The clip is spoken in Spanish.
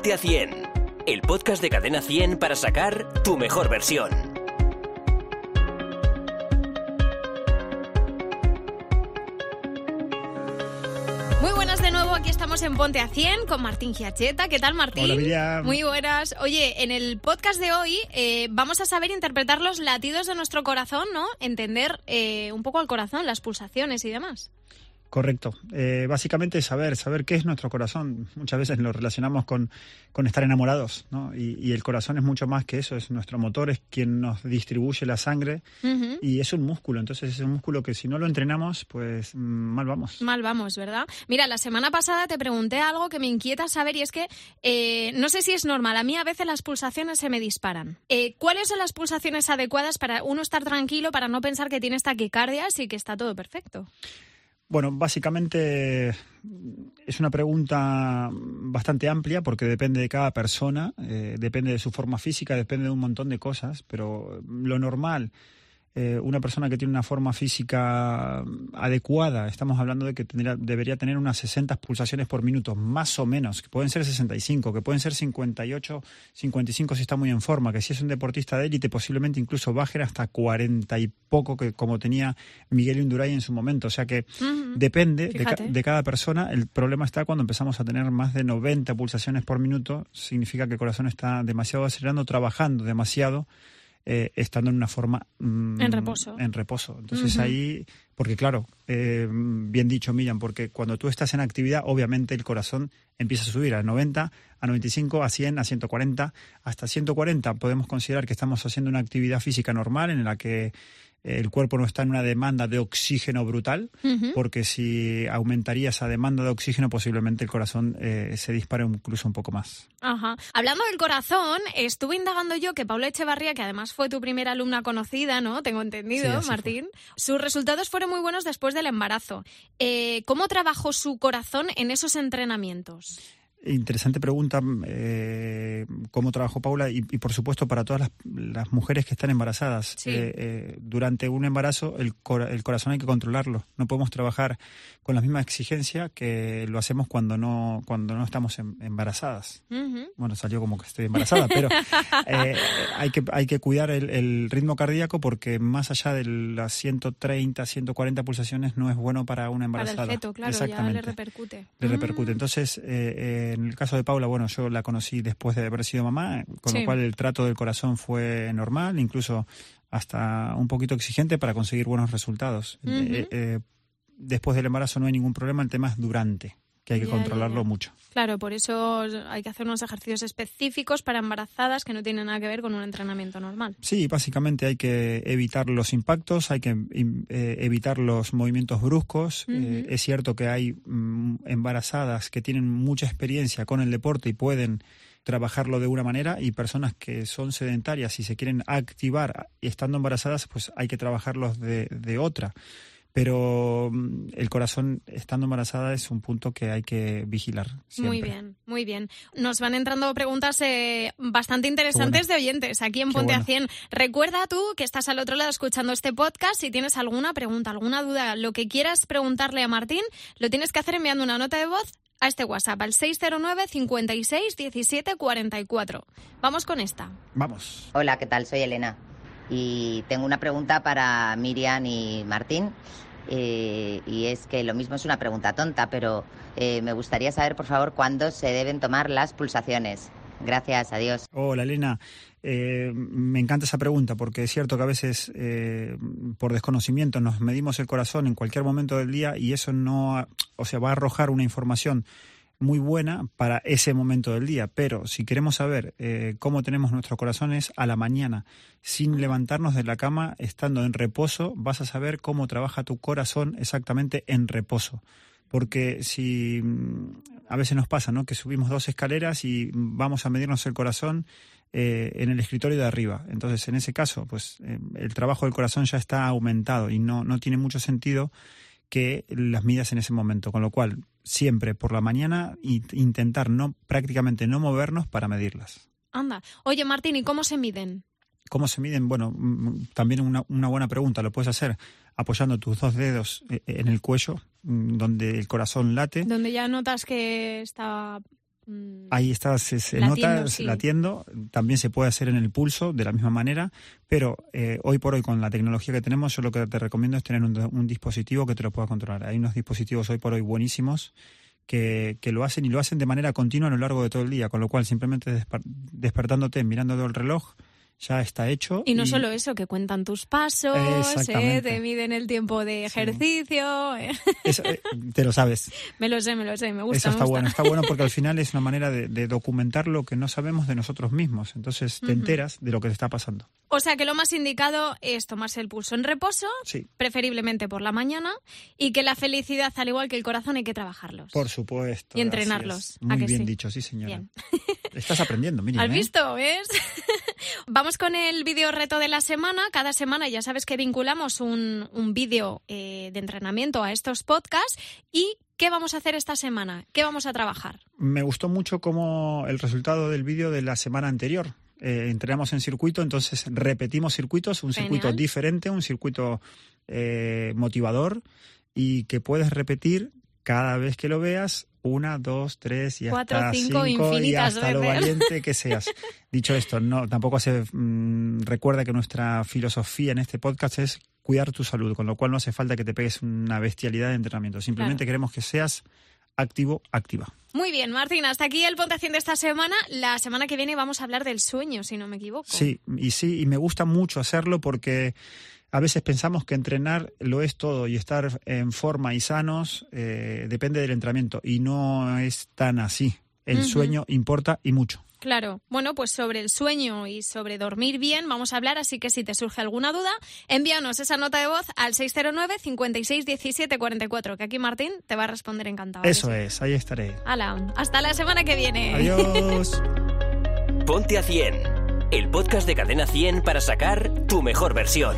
Ponte a 100, el podcast de Cadena 100 para sacar tu mejor versión. Muy buenas de nuevo, aquí estamos en Ponte a 100 con Martín Giacheta. ¿Qué tal, Martín? Hola, Miriam. Muy buenas. Oye, en el podcast de hoy eh, vamos a saber interpretar los latidos de nuestro corazón, ¿no? Entender eh, un poco al corazón, las pulsaciones y demás. Correcto. Eh, básicamente saber, saber qué es nuestro corazón. Muchas veces lo relacionamos con, con estar enamorados, ¿no? Y, y el corazón es mucho más que eso, es nuestro motor, es quien nos distribuye la sangre y es un músculo. Entonces es un músculo que si no lo entrenamos, pues mm, mal vamos. Mal vamos, ¿verdad? Mira, la semana pasada te pregunté algo que me inquieta saber y es que eh, no sé si es normal, a mí a veces las pulsaciones se me disparan. Eh, ¿Cuáles son las pulsaciones adecuadas para uno estar tranquilo, para no pensar que tienes taquicardias y que está todo perfecto? Bueno, básicamente es una pregunta bastante amplia porque depende de cada persona, eh, depende de su forma física, depende de un montón de cosas, pero lo normal, eh, una persona que tiene una forma física adecuada, estamos hablando de que tendría- debería tener unas 60 pulsaciones por minuto, más o menos, que pueden ser 65, que pueden ser 58, 55 si está muy en forma, que si es un deportista de élite posiblemente incluso bajen hasta 40 y poco, que como tenía Miguel Indurain en su momento, o sea que. Depende de, ca- de cada persona. El problema está cuando empezamos a tener más de 90 pulsaciones por minuto. Significa que el corazón está demasiado acelerando, trabajando demasiado, eh, estando en una forma... mm, En reposo. En reposo. Entonces ahí, porque claro, eh, bien dicho, Miriam, porque cuando tú estás en actividad, obviamente el corazón empieza a subir a 90, a 95, a 100, a 140. Hasta 140 podemos considerar que estamos haciendo una actividad física normal en la que el cuerpo no está en una demanda de oxígeno brutal, porque si aumentaría esa demanda de oxígeno, posiblemente el corazón eh, se dispare incluso un poco más. Ajá. Hablando del corazón, estuve indagando yo que Paula Echevarría, que además fue tu primera alumna conocida, ¿no? Tengo entendido, Sí, así fue. Martín. Sus resultados fueron muy buenos después del embarazo. Eh, ¿Cómo trabajó su corazón en esos entrenamientos? Interesante pregunta, eh, cómo trabajó Paula y, y, por supuesto para todas las, las mujeres que están embarazadas. Sí. Eh, eh, durante un embarazo el, cora- el corazón hay que controlarlo. No podemos trabajar con la misma exigencia que lo hacemos cuando no cuando no estamos em- embarazadas. Bueno, salió como que estoy embarazada, pero eh, hay, que, hay que cuidar el, el ritmo cardíaco porque más allá de las 130, 140 pulsaciones no es bueno para una Para embarazada. el feto, claro, ya le Exactamente. repercute. Le repercute. Mm. Entonces, eh, en el caso de Paula, bueno, yo la conocí después de haber sido mamá, con Sí. lo cual el trato del corazón fue normal, incluso hasta un poquito exigente para conseguir buenos resultados. Eh, eh, después del embarazo no hay ningún problema, el tema es durante, que hay que Ya, controlarlo ya. mucho. Claro, por eso hay que hacer unos ejercicios específicos para embarazadas que no tienen nada que ver con un entrenamiento normal. Sí, básicamente hay que evitar los impactos, hay que eh, evitar los movimientos bruscos. Eh, es cierto que hay mm, embarazadas que tienen mucha experiencia con el deporte y pueden trabajarlo de una manera y personas que son sedentarias y se quieren activar estando embarazadas, pues hay que trabajarlos de, de otra. Pero mm, el corazón estando embarazada es un punto que hay que vigilar. Siempre. Muy bien, muy bien. Nos van entrando preguntas eh, bastante interesantes de oyentes aquí en Qué Ponte a bueno. 100. Recuerda tú que estás al otro lado escuchando este podcast. Si tienes alguna pregunta, alguna duda, lo que quieras preguntarle a Martín, lo tienes que hacer enviando una nota de voz a este WhatsApp al 609 56 17 44. Vamos con esta. Vamos. Hola, ¿qué tal? Soy Elena y tengo una pregunta para Miriam y Martín. eh, y es que lo mismo es una pregunta tonta, pero eh, me gustaría saber, por favor, cuándo se deben tomar las pulsaciones. Gracias, adiós. Hola, Elena. Eh, me encanta esa pregunta porque es cierto que a veces eh, por desconocimiento nos medimos el corazón en cualquier momento del día y eso no, o sea, va a arrojar una información muy buena para ese momento del día. Pero si queremos saber eh, cómo tenemos nuestros corazones a la mañana, sin levantarnos de la cama, estando en reposo, vas a saber cómo trabaja tu corazón exactamente en reposo. Porque si mm, a veces nos pasa, ¿no? Que subimos dos escaleras y vamos a medirnos el corazón eh, en el escritorio de arriba. Entonces, en ese caso, pues eh, el trabajo del corazón ya está aumentado y no, no tiene mucho sentido que las midas en ese momento. Con lo cual, siempre por la mañana y intentar no prácticamente no movernos para medirlas. Anda. Oye, Martín, ¿y cómo se miden? ¿Cómo se miden? Bueno, mm, también una, una buena pregunta. Lo puedes hacer apoyando tus dos dedos eh, en el cuello, mm, donde el corazón late. Donde ya notas que está Ahí está, se, se Latiendo, nota sí. latiendo. También se puede hacer en el pulso de la misma manera, pero eh, hoy por hoy con la tecnología que tenemos, yo lo que te recomiendo es tener un, un dispositivo que te lo pueda controlar. Hay unos dispositivos hoy por hoy buenísimos que, que lo hacen y lo hacen de manera continua a lo largo de todo el día, con lo cual simplemente desper- despertándote, mirando el reloj, ya está hecho. Y no solo eso, que cuentan tus pasos. ¿eh? te miden el tiempo de ejercicio. ¿eh? Eso, eh, te lo sabes. me lo sé, me lo sé, me gusta. Eso me está gusta. bueno, está bueno porque al final es una manera de, de documentar lo que no sabemos de nosotros mismos. Entonces te enteras de lo que te está pasando. O sea que lo más indicado es tomarse el pulso en reposo, Sí, preferiblemente por la mañana, y que la felicidad, al igual que el corazón, hay que trabajarlos. por supuesto. Y entrenarlos, es. ¿a Muy que bien sí? dicho, sí, señora. Bien. Estás aprendiendo, Miriam. ¿Has ¿eh? visto? ¿Ves? Vamos con el vídeo reto de la semana. Cada semana ya sabes que vinculamos un, un vídeo eh, de entrenamiento a estos podcasts. ¿Y qué vamos a hacer esta semana? ¿Qué vamos a trabajar? Me gustó mucho como el resultado del vídeo de la semana anterior. Eh, entrenamos en circuito, entonces repetimos circuitos, un circuito diferente, un circuito eh, motivador y que puedes repetir cada vez que lo veas una, dos, tres y Cuatro, hasta cinco, cinco y hasta lo veces. valiente que seas. Dicho esto, no tampoco se mm, recuerda que nuestra filosofía en este podcast es cuidar tu salud, con lo cual no hace falta que te pegues una bestialidad de entrenamiento. Simplemente queremos que seas activo, activa. Muy bien, Martín, hasta aquí el Ponte Haciendo de esta semana. La semana que viene vamos a hablar del sueño, si no me equivoco. Sí, y sí, y me gusta mucho hacerlo porque a veces pensamos que entrenar lo es todo y estar en forma y sanos eh, depende del entrenamiento y no es tan así. El sueño importa y mucho. Claro. Bueno, pues sobre el sueño y sobre dormir bien vamos a hablar, así que si te surge alguna duda, envíanos esa nota de voz al 609 56 17 44, que aquí Martín te va a responder encantado. ¿a que Eso sí? es, ahí estaré. Hala, hasta la semana que viene. Adiós. Ponte a 100, el podcast de Cadena 100 para sacar tu mejor versión.